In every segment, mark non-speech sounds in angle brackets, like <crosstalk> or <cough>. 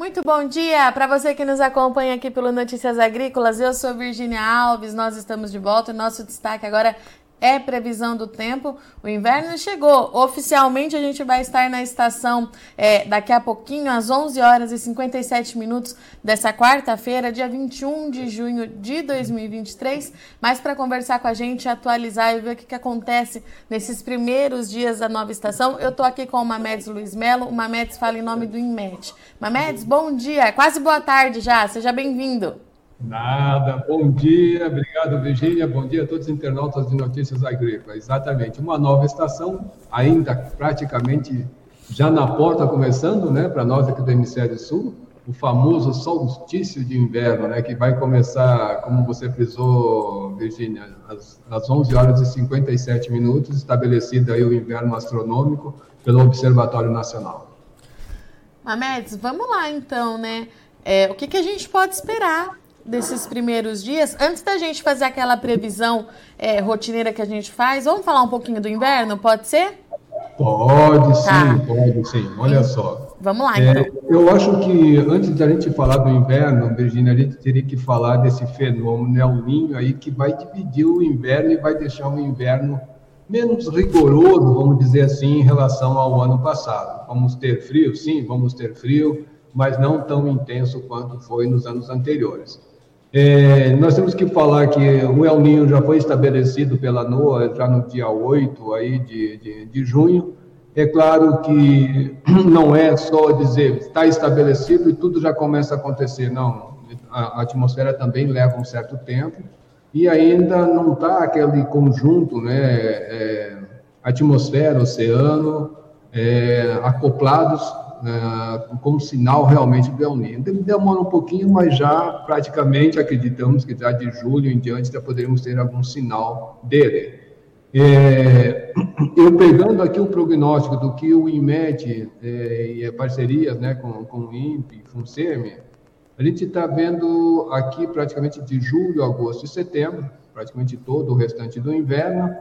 Muito bom dia para você que nos acompanha aqui pelo Notícias Agrícolas. Eu sou Virginia Alves, nós estamos de volta e nosso destaque agora é previsão do tempo. O inverno chegou. Oficialmente a gente vai estar na estação é, daqui a pouquinho, às 11 horas e 57 minutos dessa quarta-feira, dia 21 de junho de 2023. Mas para conversar com a gente, atualizar e ver o que, que acontece nesses primeiros dias da nova estação, eu estou aqui com o Mamedes Luiz Melo. O Mamedes fala em nome do INMET. Mamedes, bom dia, quase boa tarde já, seja bem-vindo. Nada, bom dia, obrigado Virgínia, bom dia a todos os internautas de Notícias Agrícolas. Exatamente, uma nova estação, ainda praticamente já na porta começando, né, para nós aqui do Hemisfério Sul, o famoso solstício de inverno, né, que vai começar, como você frisou, Virgínia, às, às 11 horas e 57 minutos, estabelecido aí o inverno astronômico pelo Observatório Nacional. Mamedes, vamos lá então, né? É, o que, que a gente pode esperar desses primeiros dias, antes da gente fazer aquela previsão é, rotineira que a gente faz, vamos falar um pouquinho do inverno, pode ser? Pode tá. sim, pode sim. Olha só. Vamos lá, é, então. Eu acho que antes da gente falar do inverno, Virginia, a gente teria que falar desse fenômeno El Ninho aí que vai dividir o inverno e vai deixar um inverno menos rigoroso, vamos dizer assim, em relação ao ano passado. Vamos ter frio, sim, vamos ter frio, mas não tão intenso quanto foi nos anos anteriores. É, nós temos que falar que o El Ninho já foi estabelecido pela NOAA já no dia 8 aí de, de, de junho. É claro que <clears throat> não é só dizer está estabelecido e tudo já começa a acontecer, não. A, atmosfera também leva um certo tempo e ainda não está aquele conjunto, né, é, atmosfera, oceano, é, acoplados uh, como sinal realmente do El Niño. Demora um pouquinho, mas já praticamente acreditamos que já de julho em diante já poderemos ter algum sinal dele. É, <clears throat> eu pegando aqui o prognóstico do que o IMED é, e parcerias né, com, com o INPE, FUNSEMI, a gente está vendo aqui praticamente de julho, agosto e setembro, praticamente todo o restante do inverno,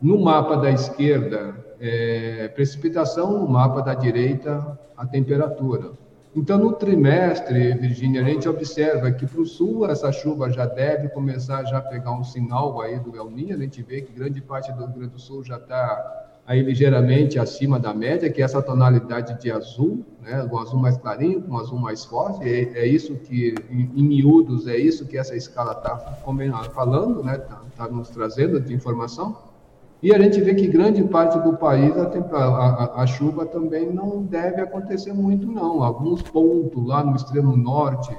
no mapa da esquerda, é, precipitação, no mapa da direita, a temperatura. Então, no trimestre, Virgínia, a gente observa que para o sul essa chuva já deve começar já a pegar um sinal aí do El Niño. A gente vê que grande parte do Rio Grande do Sul já está aí ligeiramente acima da média, que é essa tonalidade de azul, né, um azul mais clarinho, com um azul mais forte. É, é isso que, em, em, miúdos, é isso que essa escala está falando, né, está tá nos trazendo de informação. E a gente vê que grande parte do país a, a, a, chuva também não deve acontecer muito, não. Alguns pontos lá no extremo norte,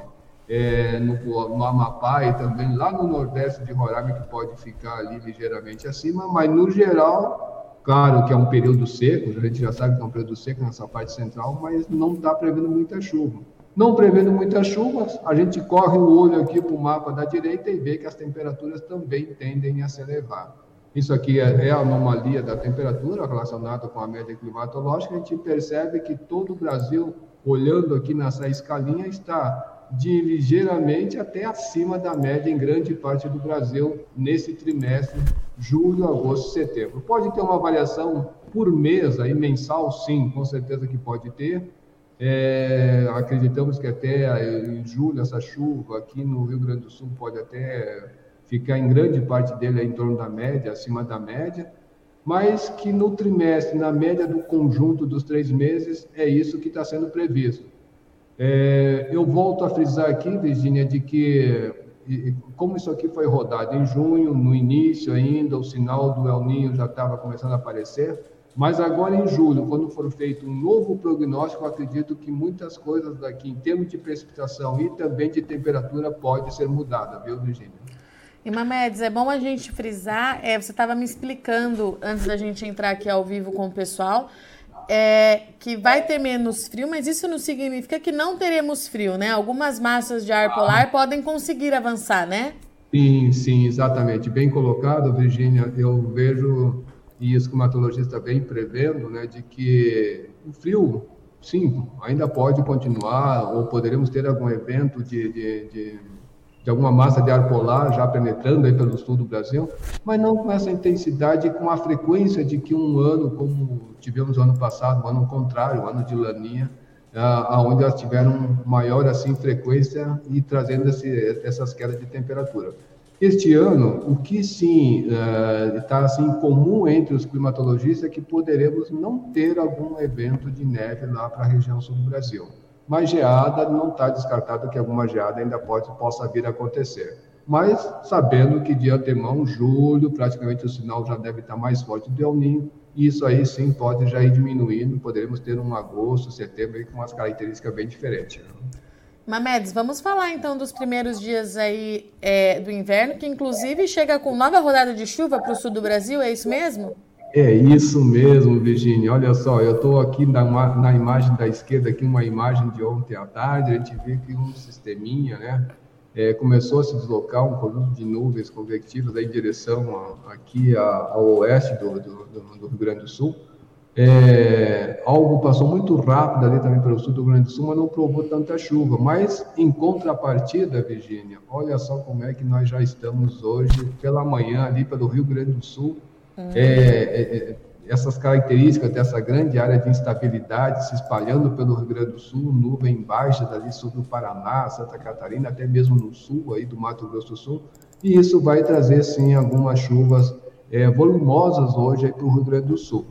é, no, no, Amapá e também lá no nordeste de Roraima, que pode ficar ali ligeiramente acima, mas no geral, claro que é um período seco, a gente já sabe que é um período seco nessa parte central, mas não está prevendo muita chuva. Não prevendo muitas chuvas, a gente corre o olho aqui para o mapa da direita e vê que as temperaturas também tendem a se elevar. Isso aqui é, é a anomalia da temperatura relacionada com a média climatológica. A gente percebe que todo o Brasil, olhando aqui nessa escalinha, está de ligeiramente até acima da média em grande parte do Brasil nesse trimestre, julho, agosto, setembro. Pode ter uma variação por mês, aí mensal, sim, com certeza que pode ter. É, acreditamos que até em julho essa chuva aqui no Rio Grande do Sul pode até ficar em grande parte dele em torno da média, acima da média, mas que no trimestre, na média do conjunto dos três meses, é isso que está sendo previsto. É, eu volto a frisar aqui, Virginia, de que, como isso aqui foi rodado em junho, no início ainda, o sinal do El Ninho já estava começando a aparecer, mas agora em julho, quando for feito um novo prognóstico, acredito que muitas coisas daqui, em termos de precipitação e também de temperatura, pode ser mudada, viu, Virginia? E Mamedes, é bom a gente frisar, é, você estava me explicando antes da gente entrar aqui ao vivo com o pessoal, é, que vai ter menos frio, mas isso não significa que não teremos frio, né? Algumas massas de ar polar podem conseguir avançar, né? Sim, sim, exatamente. Bem colocado, Virginia. Eu vejo, e o climatologista vem prevendo, né, de que o frio, sim, ainda pode continuar, ou poderemos ter algum evento de, de, de de alguma massa de ar polar já penetrando aí pelo sul do Brasil, mas não com essa intensidade e com a frequência de que um ano, como tivemos ano passado, um ano contrário, o ano de laninha, aonde elas tiveram maior assim frequência e trazendo esse, essas quedas de temperatura. Este ano, o que sim está uh, assim comum entre os climatologistas é que poderemos não ter algum evento de neve lá para a região sul do Brasil. Mas geada não está descartado que alguma geada ainda pode possa vir a acontecer. Mas sabendo que de antemão, julho, praticamente o sinal já deve estar mais forte do El Ninho, e isso aí sim pode já ir diminuindo, poderemos ter um agosto, setembro com umas características bem diferentes. Né? Mamedes, vamos falar então dos primeiros dias aí é, do inverno, que inclusive chega com nova rodada de chuva para o sul do Brasil, é isso mesmo? É isso mesmo, Virginia. Olha só, eu estou aqui na, na, imagem da esquerda, aqui uma imagem de ontem à tarde, a gente vê que um sisteminha, né, é, começou a se deslocar um conjunto de nuvens convectivas em direção a, aqui a, ao oeste do, do, do Rio Grande do Sul. É, algo passou muito rápido ali também pelo sul do Rio Grande do Sul, mas não provou tanta chuva. Mas, em contrapartida, Virgínia, olha só como é que nós já estamos hoje, pela manhã, ali pelo Rio Grande do Sul. Uhum. É, é, essas características dessa grande área de instabilidade se espalhando pelo Rio Grande do Sul, nuvem baixa ali sobre o Paraná, Santa Catarina, até mesmo no sul aí do Mato Grosso do Sul. E isso vai trazer, sim, algumas chuvas é, volumosas hoje para o Rio Grande do Sul.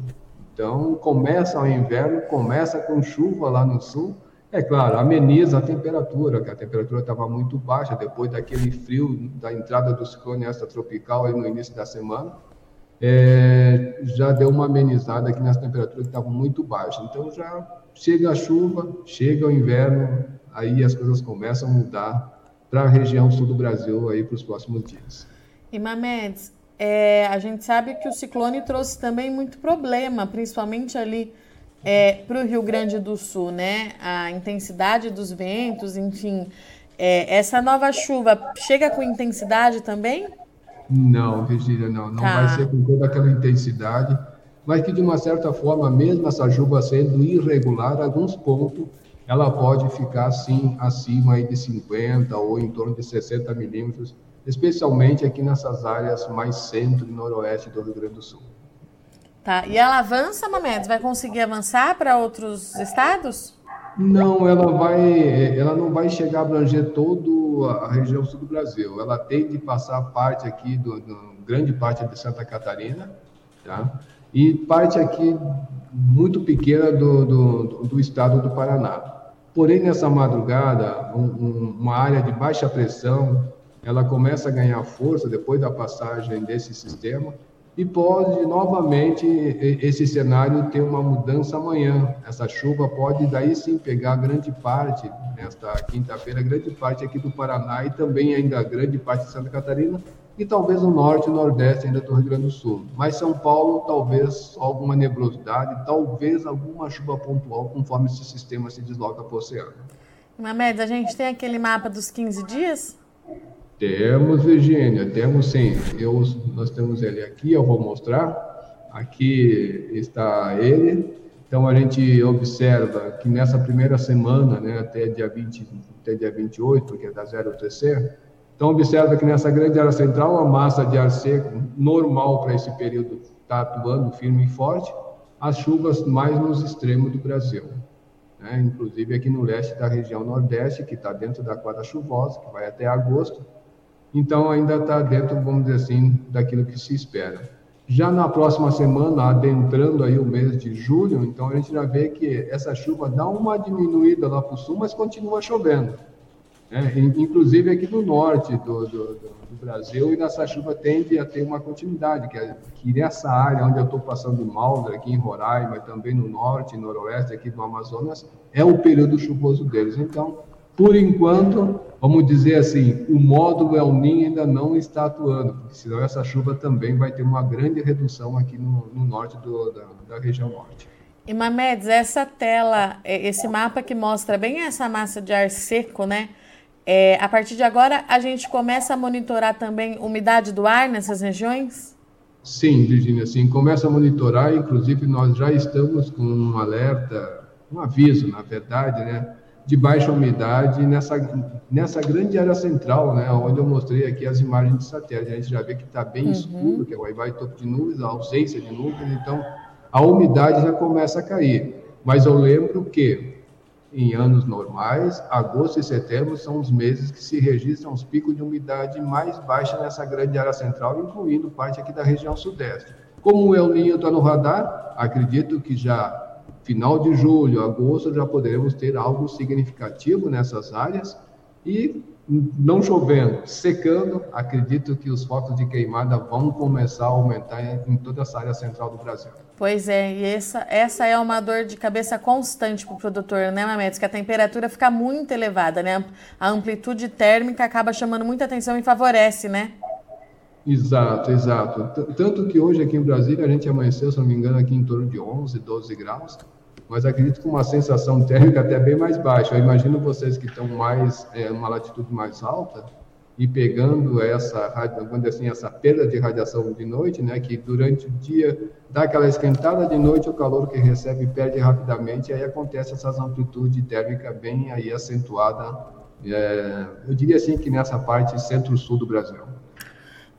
Então, começa o inverno, começa com chuva lá no sul. É claro, ameniza a temperatura, que a temperatura estava muito baixa depois daquele frio da entrada do ciclone extratropical no início da semana. É, já deu uma amenizada aqui nas temperaturas que estavam muito baixas. Então, já chega a chuva, chega o inverno, aí as coisas começam a mudar para a região sul do Brasil aí para os próximos dias. E Mamedes, é, a gente sabe que o ciclone trouxe também muito problema, principalmente ali é, para o Rio Grande do Sul, né? A intensidade dos ventos, enfim. É, essa nova chuva chega com intensidade também? Não, Virgínia, não. Não tá. vai ser com toda aquela intensidade, mas que de uma certa forma, mesmo essa chuva sendo irregular, alguns pontos ela pode ficar sim acima aí de 50 ou em torno de 60 milímetros especialmente aqui nessas áreas mais centro e noroeste do Rio Grande do Sul. Tá. E ela avança, Mamedes? Vai conseguir avançar para outros estados? Não, ela vai, ela não vai chegar a abranger toda a região sul do Brasil. Ela tem de passar parte aqui do, do grande parte de Santa Catarina, tá? E parte aqui muito pequena do, do, do estado do Paraná. Porém, nessa madrugada, um, um, uma área de baixa pressão ela começa a ganhar força depois da passagem desse sistema e pode novamente esse cenário ter uma mudança amanhã. Essa chuva pode daí sim pegar grande parte, nesta quinta-feira, grande parte aqui do Paraná e também ainda grande parte de Santa Catarina e talvez o norte e nordeste ainda do Rio Grande do Sul. Mas São Paulo, talvez alguma nebulosidade, talvez alguma chuva pontual conforme esse sistema se desloca para o oceano. Mamed, a gente tem aquele mapa dos 15 dias? Temos, Virgínia, temos sim. Eu, nós temos ele aqui, eu vou mostrar. Aqui está ele. Então, a gente observa que nessa primeira semana, né, até dia 20, até dia 28, que é da zero TC, então observa que nessa grande área central, a massa de ar seco normal para esse período está atuando firme e forte, as chuvas mais nos extremos do Brasil. Né? Inclusive aqui no leste da região nordeste, que está dentro da quadra chuvosa, que vai até agosto, então, ainda está dentro, vamos dizer assim, daquilo que se espera. Já na próxima semana, adentrando aí o mês de julho, então a gente já vê que essa chuva dá uma diminuída lá para o sul, mas continua chovendo. Né? Inclusive aqui no norte do, do, do, Brasil, e essa chuva tende a ter uma continuidade, que, é, que nessa área onde eu estou passando mal, aqui em Roraima, e também no norte noroeste aqui do Amazonas, é o período chuvoso deles. Então, por enquanto, vamos dizer assim, o módulo El Niño ainda não está atuando, porque senão essa chuva também vai ter uma grande redução aqui no, no norte do, da, da, região norte. E Mamedes, essa tela, é, esse mapa que mostra bem essa massa de ar seco, né? É, a partir de agora, a gente começa a monitorar também umidade do ar nessas regiões? Sim, Virginia, sim, começa a monitorar, inclusive nós já estamos com um alerta, um aviso, na verdade, né? De baixa umidade nessa, nessa grande área central, né, onde eu mostrei aqui as imagens de satélite. A gente já vê que está bem uhum. escuro, que é vai topo de nuvens, a ausência de nuvens, então a umidade já começa a cair. Mas eu lembro que em anos normais, agosto e setembro são os meses que se registram os picos de umidade mais baixos nessa grande área central, incluindo parte aqui da região sudeste. Como o El Ninho está no radar, acredito que já final de julho, agosto, já poderemos ter algo significativo nessas áreas e não chovendo, secando, acredito que os focos de queimada vão começar a aumentar em toda essa área central do Brasil. Pois é, e essa, essa é uma dor de cabeça constante para o produtor, né, Mametes? Que a temperatura fica muito elevada, né? A amplitude térmica acaba chamando muita atenção e favorece, né? Exato, exato. Tanto que hoje aqui em Brasília a gente amanheceu, se não me engano, aqui em torno de 11, 12 graus mas acredito com uma sensação térmica até bem mais baixa. Eu imagino vocês que estão mais é, uma latitude mais alta e pegando essa, vamos assim, essa perda de radiação de noite, né, que durante o dia dá aquela esquentada de noite, o calor que recebe perde rapidamente, e aí acontece essas amplitude térmica bem aí acentuada. É, eu diria assim que nessa parte centro-sul do Brasil.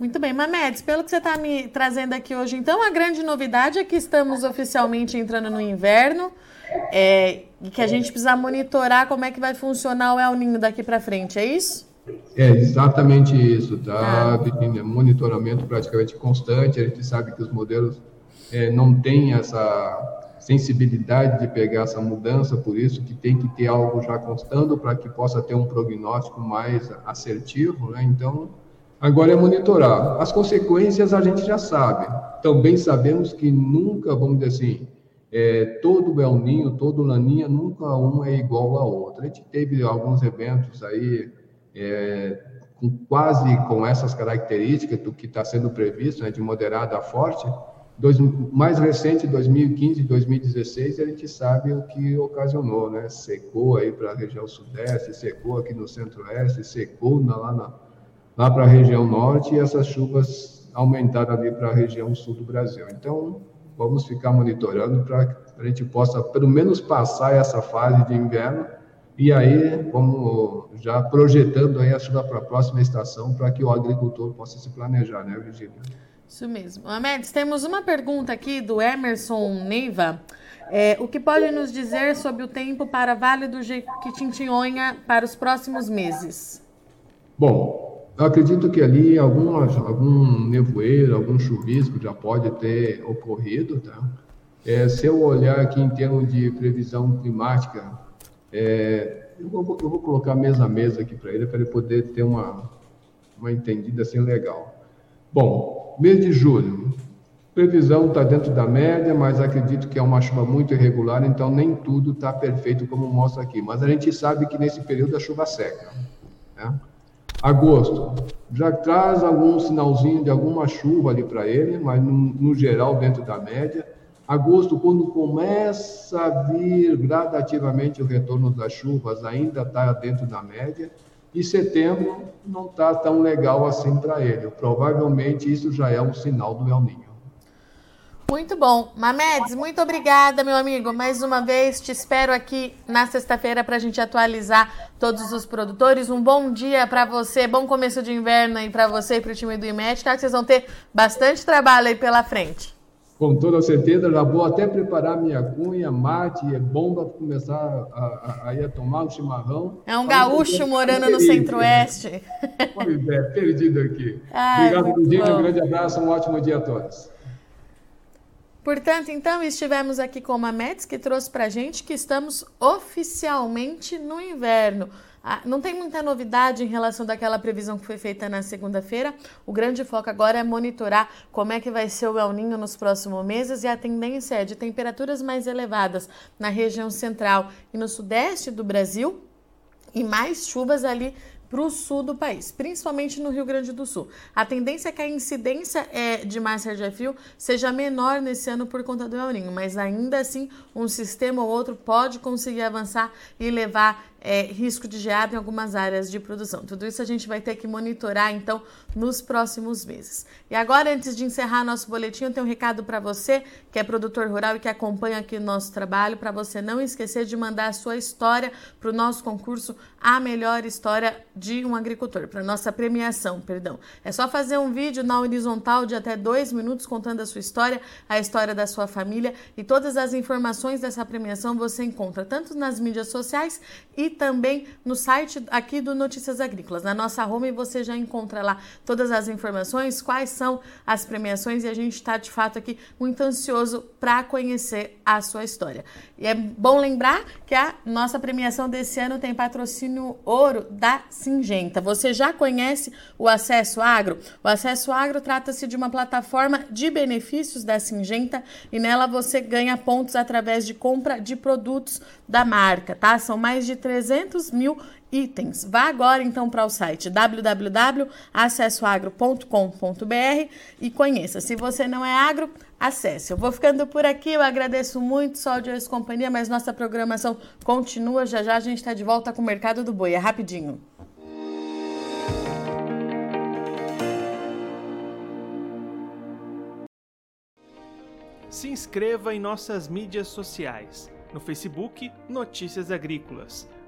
Muito bem, Mamedes, pelo que você está me trazendo aqui hoje, então a grande novidade é que estamos oficialmente entrando no inverno é, e que a gente precisa monitorar como é que vai funcionar o El Ninho daqui para frente, é isso? É exatamente isso, tá, ah. Monitoramento praticamente constante. A gente sabe que os modelos é, não têm essa sensibilidade de pegar essa mudança, por isso que tem que ter algo já constando para que possa ter um prognóstico mais assertivo, né? Então, Agora é monitorar. As consequências a gente já sabe. Também sabemos que nunca, vamos dizer assim, é, todo El Ninho, todo Laninha, nunca um é igual ao outro. A gente teve alguns eventos aí é, com, quase com essas características do que está sendo previsto, né, de moderada a forte. Dois, mais recente, 2015 e 2016, a gente sabe o que ocasionou, né? Secou aí para a região sudeste, secou aqui no centro-oeste, secou na, lá na, lá para a região norte e essas chuvas aumentaram ali para a região sul do Brasil. Então, vamos ficar monitorando para que a gente possa, pelo menos, passar essa fase de inverno e aí vamos já projetando aí a chuva para a próxima estação para que o agricultor possa se planejar, né, Virginia? Isso mesmo. Amedes, temos uma pergunta aqui do Emerson Neiva. É, o que pode nos dizer sobre o tempo para Vale do Jequitinhonha para os próximos meses? Bom, eu acredito que ali algum, nevoeiro, algum chuvisco já pode ter ocorrido, tá? É, se eu olhar aqui em termos de previsão climática, é, eu, vou, eu, vou, colocar mesa a mesa aqui para ele, para ele poder ter uma, uma entendida assim legal. Bom, mês de julho, previsão está dentro da média, mas acredito que é uma chuva muito irregular, então nem tudo está perfeito como mostra aqui. Mas a gente sabe que nesse período a chuva seca. Né? Agosto, já traz algum sinalzinho de alguma chuva ali para ele, mas no, no, geral dentro da média. Agosto, quando começa a vir gradativamente o retorno das chuvas, ainda está dentro da média. E setembro não está tão legal assim para ele. Provavelmente isso já é um sinal do El Ninho. Muito bom. Mamedes, muito obrigada, meu amigo. Mais uma vez, te espero aqui na sexta-feira para a gente atualizar todos os produtores. Um bom dia para você, bom começo de inverno aí para você e para o time do IMED. Claro que vocês vão ter bastante trabalho aí pela frente. Com toda certeza, já vou até preparar minha cunha, mate, é bom para começar a, a, a, ir a tomar um chimarrão. É um gaúcho morando no centro-oeste. Pois é, perdido aqui. Ai, Obrigado, Virginia. Um grande abraço, um ótimo dia a todos. Portanto, então, estivemos aqui com a Mets, que trouxe para gente que estamos oficialmente no inverno. Ah, não tem muita novidade em relação daquela previsão que foi feita na segunda-feira. O grande foco agora é monitorar como é que vai ser o El Ninho nos próximos meses e a tendência é de temperaturas mais elevadas na região central e no sudeste do Brasil e mais chuvas ali para o sul do país, principalmente no Rio Grande do Sul. A tendência é que a incidência é, de massa de frio seja menor nesse ano por conta do El Ninho, mas ainda assim um sistema ou outro pode conseguir avançar e levar é, risco de geada em algumas áreas de produção. Tudo isso a gente vai ter que monitorar então nos próximos meses. E agora, antes de encerrar nosso boletim, eu tenho um recado para você que é produtor rural e que acompanha aqui o nosso trabalho, para você não esquecer de mandar a sua história para o nosso concurso A Melhor História de um Agricultor, para nossa premiação, perdão. É só fazer um vídeo na horizontal de até dois minutos contando a sua história, a história da sua família e todas as informações dessa premiação você encontra tanto nas mídias sociais e também no site aqui do Notícias Agrícolas. Na nossa home você já encontra lá todas as informações, quais são as premiações e a gente está de fato aqui muito ansioso para conhecer a sua história. E é bom lembrar que a nossa premiação desse ano tem patrocínio ouro da Singenta. Você já conhece o Acesso Agro? O Acesso Agro trata-se de uma plataforma de benefícios da Singenta e nela você ganha pontos através de compra de produtos da marca, tá? São mais de 300 mil itens. Vá agora então para o site www.acessoagro.com.br e conheça. Se você não é agro, acesse. Eu vou ficando por aqui, eu agradeço muito só de hoje companhia, mas nossa programação continua. Já já a gente está de volta com o Mercado do Boi. É rapidinho. Se inscreva em nossas mídias sociais. No Facebook, Notícias Agrícolas.